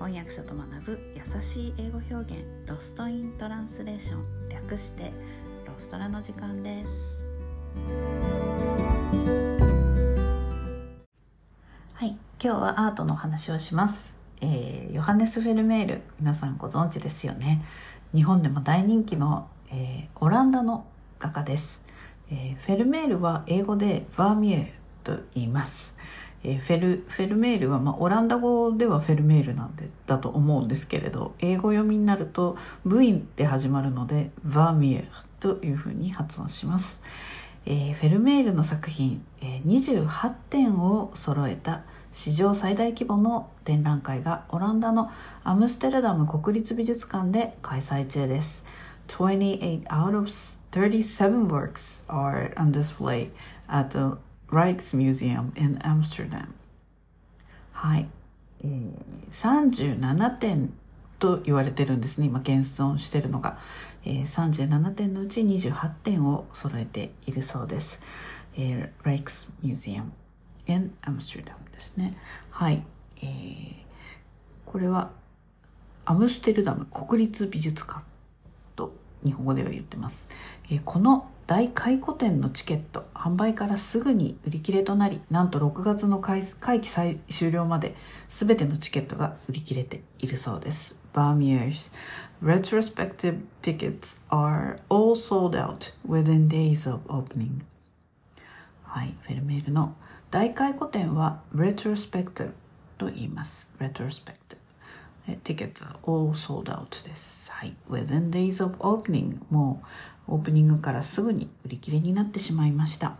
翻訳者と学ぶ優しい英語表現ロストイントランスレーション略してロストラの時間です。はい今日はアートの話をします、えーヨハネス・フェルメール皆さんご存知ですよね。日本でも大人気の、えーオランダの画家です、えーフェルメールは英語でバーミエルと言います。えーフェルフェルメールは、まあ、オランダ語ではフェルメールなんでだと思うんですけれど英語読みになると V で始まるのでバーミエルというふうに発音します、えーフェルメールの作品、えー28点を揃えた史上最大規模の展覧会がオランダのアムステルダム国立美術館で開催中です。28 out of 37 works are on display at the Rijksmuseum in Amsterdam. はい、えー、37点と言われてるんですね。今現存してるのが、えー、37点のうち28点を揃えているそうです、えー、Rijksmuseum in Amsterdam ですね。はい、えー、これはアムステルダム国立美術館。日本語では言ってます、えーこの大回顧展のチケット販売からすぐに売り切れとなりなんと6月の会会期最終了まで全てのチケットが売り切れているそうです Barmier's retrospective tickets are all sold out within days of opening はい、フェルメールの大回顧展は retrospective と言います。retrospective。Tickets are all sold out です。はい。within days of opening もうオープニングからすぐに売り切れになってしまいました。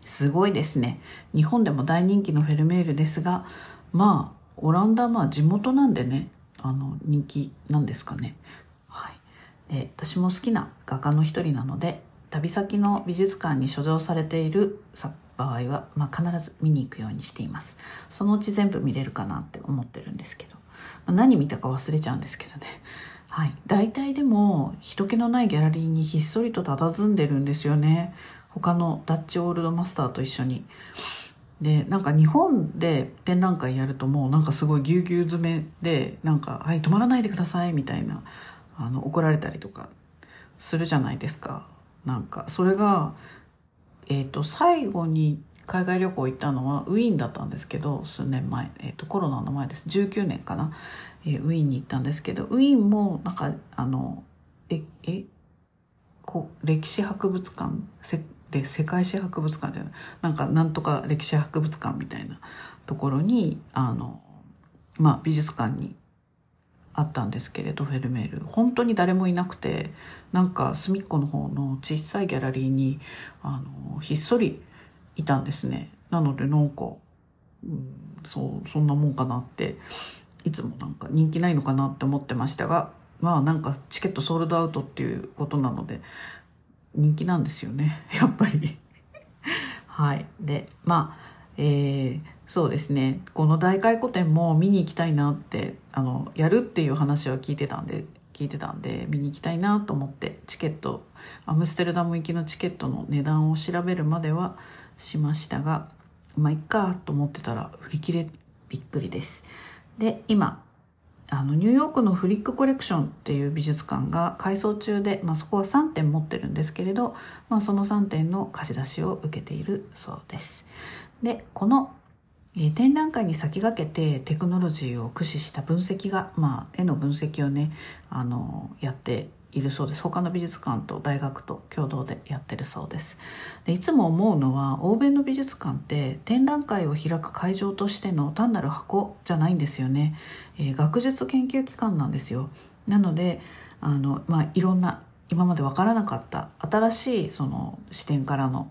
すごいですね。日本でも大人気のフェルメールですが、まあ、オランダはまあ地元なんでね、あの、人気なんですかね。はい。で、私も好きな画家の一人なので、旅先の美術館に所蔵されている場合は、まあ、必ず見に行くようにしています。そのうち全部見れるかなって思ってるんですけど、何見たか忘れちゃうんですけどね。はい。大体でも、人気のないギャラリーにひっそりと佇んでるんですよね。他のダッチオールドマスターと一緒に。で、なんか日本で展覧会やるともうなんかすごいぎゅうぎゅう詰めで、なんか、はい、止まらないでくださいみたいな、あの、怒られたりとかするじゃないですか。なんか、それが、えっ、と、最後に海外旅行行ったのはウィーンだったんですけど、数年前、えっ、と、コロナの前です。19年かな。えーウィーンに行ったんですけど、ウィーンも、なんか、あの、え、え、こ、歴史博物館、せ世界史博物館じゃない、なんか、なんとか歴史博物館みたいなところに、あの、まあ、美術館にあったんですけれどフェルメール本当に誰もいなくてなんか隅っこの方の小さいギャラリーにあのひっそりいたんですね。なのでなんか、うん、そうそんなもんかなっていつもなんか人気ないのかなって思ってましたがまあなんかチケットソールドアウトっていうことなので人気なんですよね やっぱり。はい。でまあえーそうですね。この大回顧展も見に行きたいなってあのやるっていう話は聞いてたんで聞いてたんで見に行きたいなと思ってチケットアムステルダム行きのチケットの値段を調べるまではしましたがまあいっかと思ってたら売り切れびっくりです。で今あのニューヨークのフリックコレクションっていう美術館が改装中で、まあ、そこは3点持ってるんですけれど、まあ、その3点の貸し出しを受けているそうです。でこのえ展覧会に先駆けてテクノロジーを駆使した分析が、まあ、絵の分析をねあのやっているそうです。他の美術館と大学と共同でやってるそうです。でいつも思うのは欧米の美術館って展覧会を開く会場としての単なる箱じゃないんですよね、えー学術研究機関なんですよ。なのであの、まあ、いろんな今まで分からなかった新しいその視点からの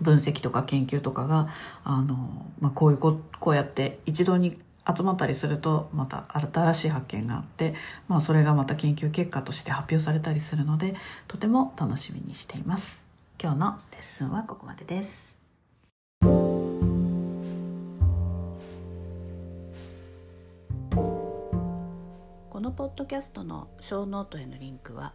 分析とか研究とかがあの、まあ、こういうここうやって一度に集まったりするとまた新しい発見があって、まあ、それがまた研究結果として発表されたりするのでとても楽しみにしています。今日のレッスンはここまでです。このポッドキャストのショーノートへのリンクは